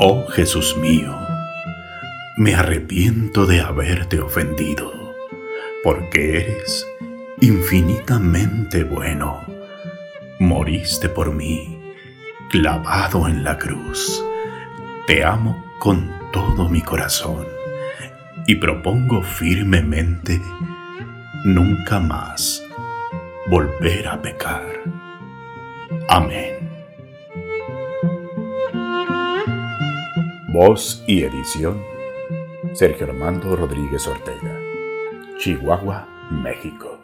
Oh Jesús mío, me arrepiento de haberte ofendido, porque eres infinitamente bueno. Moriste por mí, clavado en la cruz. Te amo con todo mi corazón y propongo firmemente nunca más volver a pecar. Amén. Voz y edición, Sergio Armando Rodríguez Ortega, Chihuahua, México.